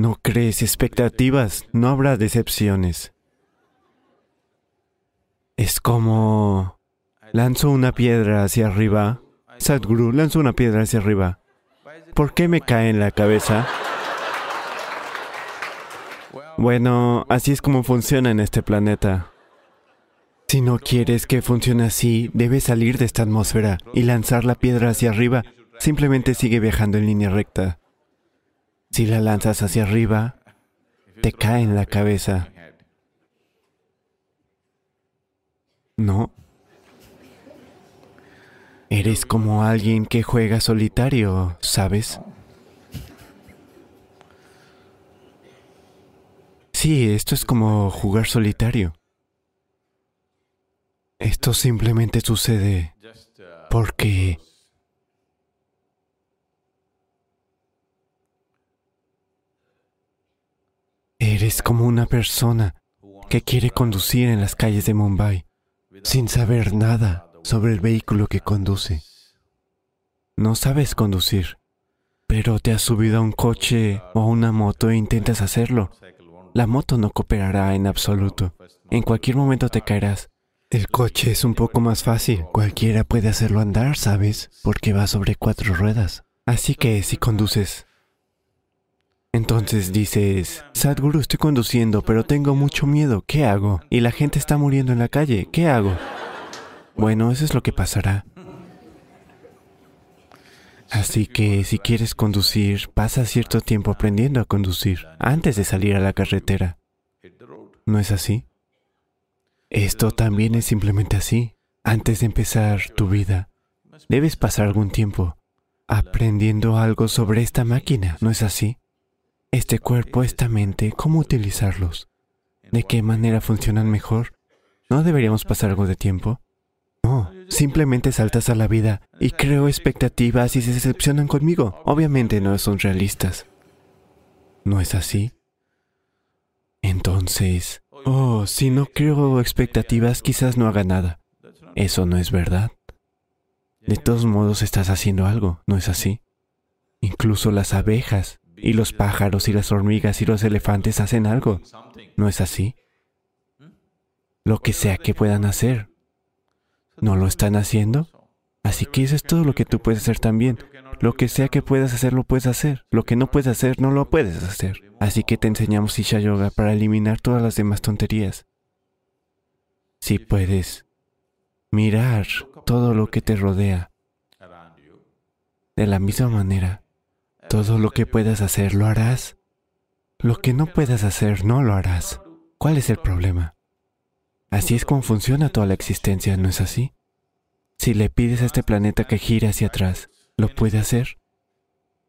no crees expectativas, no habrá decepciones. Es como lanzo una piedra hacia arriba. Sadhguru, lanzo una piedra hacia arriba. ¿Por qué me cae en la cabeza? Bueno, así es como funciona en este planeta. Si no quieres que funcione así, debes salir de esta atmósfera y lanzar la piedra hacia arriba. Simplemente sigue viajando en línea recta. Si la lanzas hacia arriba, te cae en la cabeza. No. Eres como alguien que juega solitario, ¿sabes? Sí, esto es como jugar solitario. Esto simplemente sucede porque eres como una persona que quiere conducir en las calles de Mumbai sin saber nada sobre el vehículo que conduce. No sabes conducir, pero te has subido a un coche o a una moto e intentas hacerlo. La moto no cooperará en absoluto. En cualquier momento te caerás. El coche es un poco más fácil. Cualquiera puede hacerlo andar, ¿sabes? Porque va sobre cuatro ruedas. Así que si conduces... Entonces dices, Sadhguru, estoy conduciendo, pero tengo mucho miedo. ¿Qué hago? Y la gente está muriendo en la calle. ¿Qué hago? Bueno, eso es lo que pasará. Así que si quieres conducir, pasa cierto tiempo aprendiendo a conducir antes de salir a la carretera. ¿No es así? Esto también es simplemente así. Antes de empezar tu vida, debes pasar algún tiempo aprendiendo algo sobre esta máquina, ¿no es así? Este cuerpo, esta mente, cómo utilizarlos, de qué manera funcionan mejor. ¿No deberíamos pasar algo de tiempo? No, simplemente saltas a la vida y creo expectativas y se decepcionan conmigo. Obviamente no son realistas. ¿No es así? Entonces, oh, si no creo expectativas, quizás no haga nada. Eso no es verdad. De todos modos estás haciendo algo, ¿no es así? Incluso las abejas y los pájaros y las hormigas y los elefantes hacen algo, ¿no es así? Lo que sea que puedan hacer, ¿No lo están haciendo? Así que eso es todo lo que tú puedes hacer también. Lo que sea que puedas hacer, lo puedes hacer. Lo que no puedes hacer, no lo puedes hacer. Así que te enseñamos Isha Yoga para eliminar todas las demás tonterías. Si puedes mirar todo lo que te rodea de la misma manera, todo lo que puedas hacer, lo harás. Lo que no puedas hacer, no lo harás. ¿Cuál es el problema? Así es como funciona toda la existencia, ¿no es así? Si le pides a este planeta que gire hacia atrás, ¿lo puede hacer?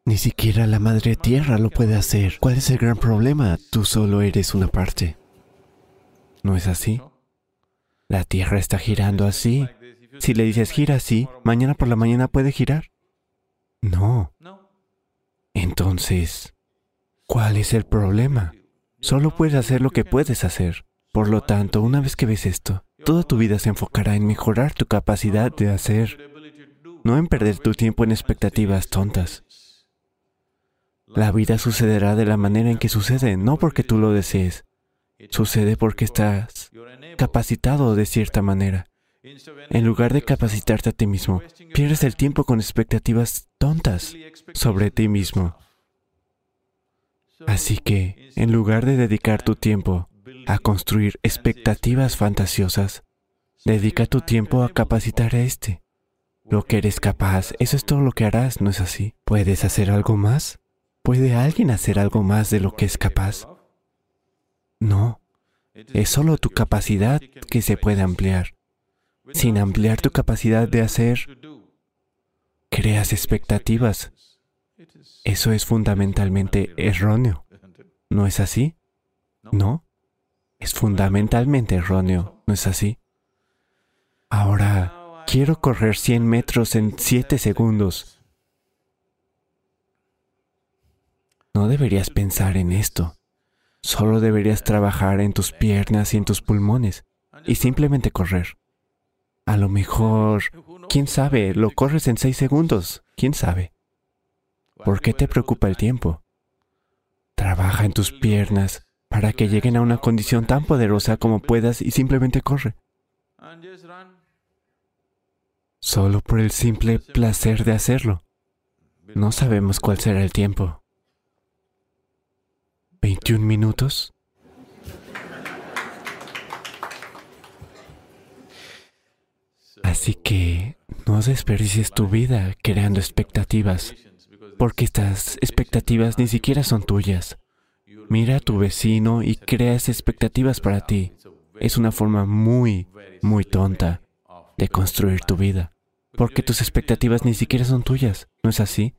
Ni siquiera la Madre Tierra lo puede hacer. ¿Cuál es el gran problema? Tú solo eres una parte. ¿No es así? La Tierra está girando así. Si le dices gira así, mañana por la mañana puede girar. No. Entonces, ¿cuál es el problema? Solo puedes hacer lo que puedes hacer. Por lo tanto, una vez que ves esto, toda tu vida se enfocará en mejorar tu capacidad de hacer, no en perder tu tiempo en expectativas tontas. La vida sucederá de la manera en que sucede, no porque tú lo desees. Sucede porque estás capacitado de cierta manera. En lugar de capacitarte a ti mismo, pierdes el tiempo con expectativas tontas sobre ti mismo. Así que, en lugar de dedicar tu tiempo a construir expectativas fantasiosas. Dedica tu tiempo a capacitar a este. Lo que eres capaz, eso es todo lo que harás, ¿no es así? ¿Puedes hacer algo más? ¿Puede alguien hacer algo más de lo que es capaz? No. Es solo tu capacidad que se puede ampliar. Sin ampliar tu capacidad de hacer, creas expectativas. Eso es fundamentalmente erróneo. ¿No es así? ¿No? es fundamentalmente erróneo, ¿no es así? Ahora, quiero correr 100 metros en 7 segundos. No deberías pensar en esto. Solo deberías trabajar en tus piernas y en tus pulmones y simplemente correr. A lo mejor, quién sabe, lo corres en 6 segundos, quién sabe. ¿Por qué te preocupa el tiempo? Trabaja en tus piernas para que lleguen a una condición tan poderosa como puedas y simplemente corre. Solo por el simple placer de hacerlo. No sabemos cuál será el tiempo. ¿21 minutos? Así que no desperdicies tu vida creando expectativas, porque estas expectativas ni siquiera son tuyas. Mira a tu vecino y creas expectativas para ti. Es una forma muy, muy tonta de construir tu vida, porque tus expectativas ni siquiera son tuyas, ¿no es así?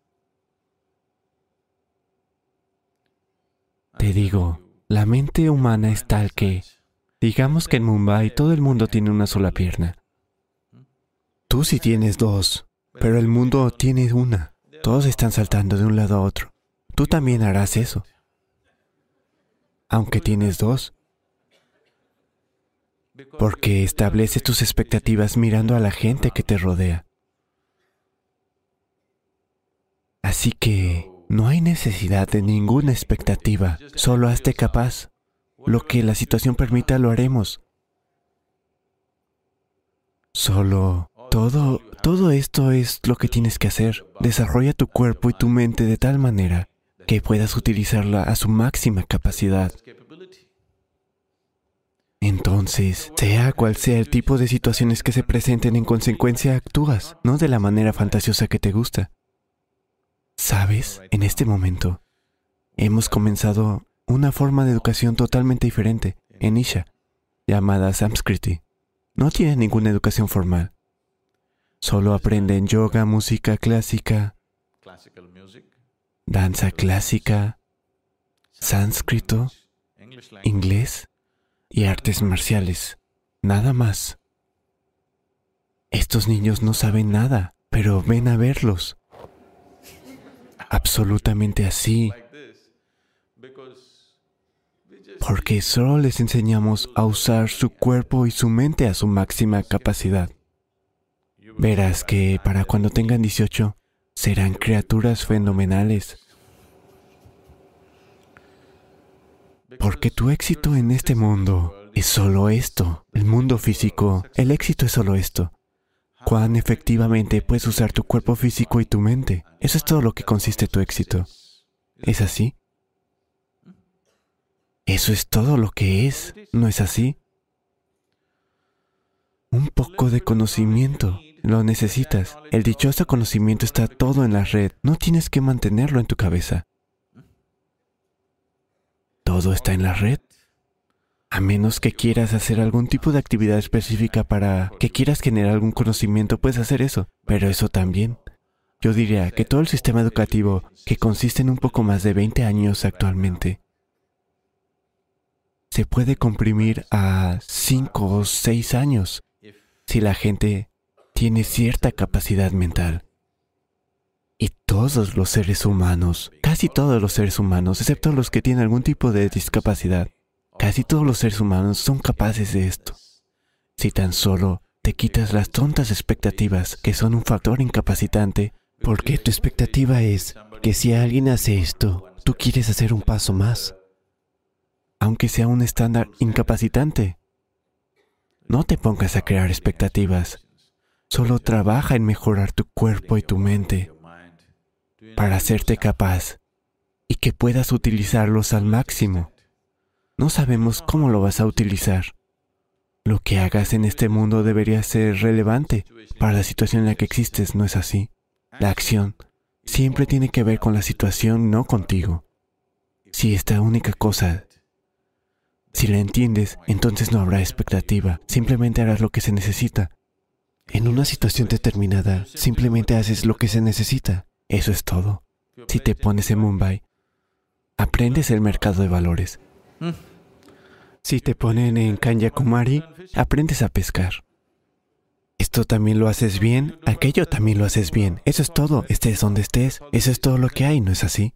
Te digo, la mente humana es tal que, digamos que en Mumbai todo el mundo tiene una sola pierna. Tú sí tienes dos, pero el mundo tiene una. Todos están saltando de un lado a otro. Tú también harás eso. Aunque tienes dos. Porque estableces tus expectativas mirando a la gente que te rodea. Así que no hay necesidad de ninguna expectativa. Solo hazte capaz. Lo que la situación permita lo haremos. Solo todo, todo esto es lo que tienes que hacer. Desarrolla tu cuerpo y tu mente de tal manera que puedas utilizarla a su máxima capacidad. Entonces, sea cual sea el tipo de situaciones que se presenten en consecuencia, actúas, no de la manera fantasiosa que te gusta. Sabes, en este momento, hemos comenzado una forma de educación totalmente diferente en Isha, llamada Samskriti. No tiene ninguna educación formal. Solo aprenden yoga, música clásica, danza clásica, sánscrito, inglés y artes marciales. Nada más. Estos niños no saben nada, pero ven a verlos. Absolutamente así. Porque solo les enseñamos a usar su cuerpo y su mente a su máxima capacidad. Verás que para cuando tengan 18 serán criaturas fenomenales. Porque tu éxito en este mundo es solo esto, el mundo físico. El éxito es solo esto. Cuán efectivamente puedes usar tu cuerpo físico y tu mente. Eso es todo lo que consiste tu éxito. ¿Es así? Eso es todo lo que es, ¿no es así? Un poco de conocimiento lo necesitas. El dichoso conocimiento está todo en la red. No tienes que mantenerlo en tu cabeza. Todo está en la red. A menos que quieras hacer algún tipo de actividad específica para que quieras generar algún conocimiento, puedes hacer eso. Pero eso también. Yo diría que todo el sistema educativo, que consiste en un poco más de 20 años actualmente, se puede comprimir a 5 o 6 años si la gente tiene cierta capacidad mental. Y todos los seres humanos, casi todos los seres humanos, excepto los que tienen algún tipo de discapacidad, casi todos los seres humanos son capaces de esto. Si tan solo te quitas las tontas expectativas que son un factor incapacitante, porque tu expectativa es que si alguien hace esto, tú quieres hacer un paso más, aunque sea un estándar incapacitante. No te pongas a crear expectativas. Solo trabaja en mejorar tu cuerpo y tu mente para hacerte capaz y que puedas utilizarlos al máximo. No sabemos cómo lo vas a utilizar. Lo que hagas en este mundo debería ser relevante para la situación en la que existes, ¿no es así? La acción siempre tiene que ver con la situación, no contigo. Si esta única cosa, si la entiendes, entonces no habrá expectativa, simplemente harás lo que se necesita en una situación determinada, simplemente haces lo que se necesita. Eso es todo. Si te pones en Mumbai, aprendes el mercado de valores. Si te ponen en Kanyakumari, aprendes a pescar. Esto también lo haces bien, aquello también lo haces bien. Eso es todo, estés donde estés. Eso es todo lo que hay, ¿no es así?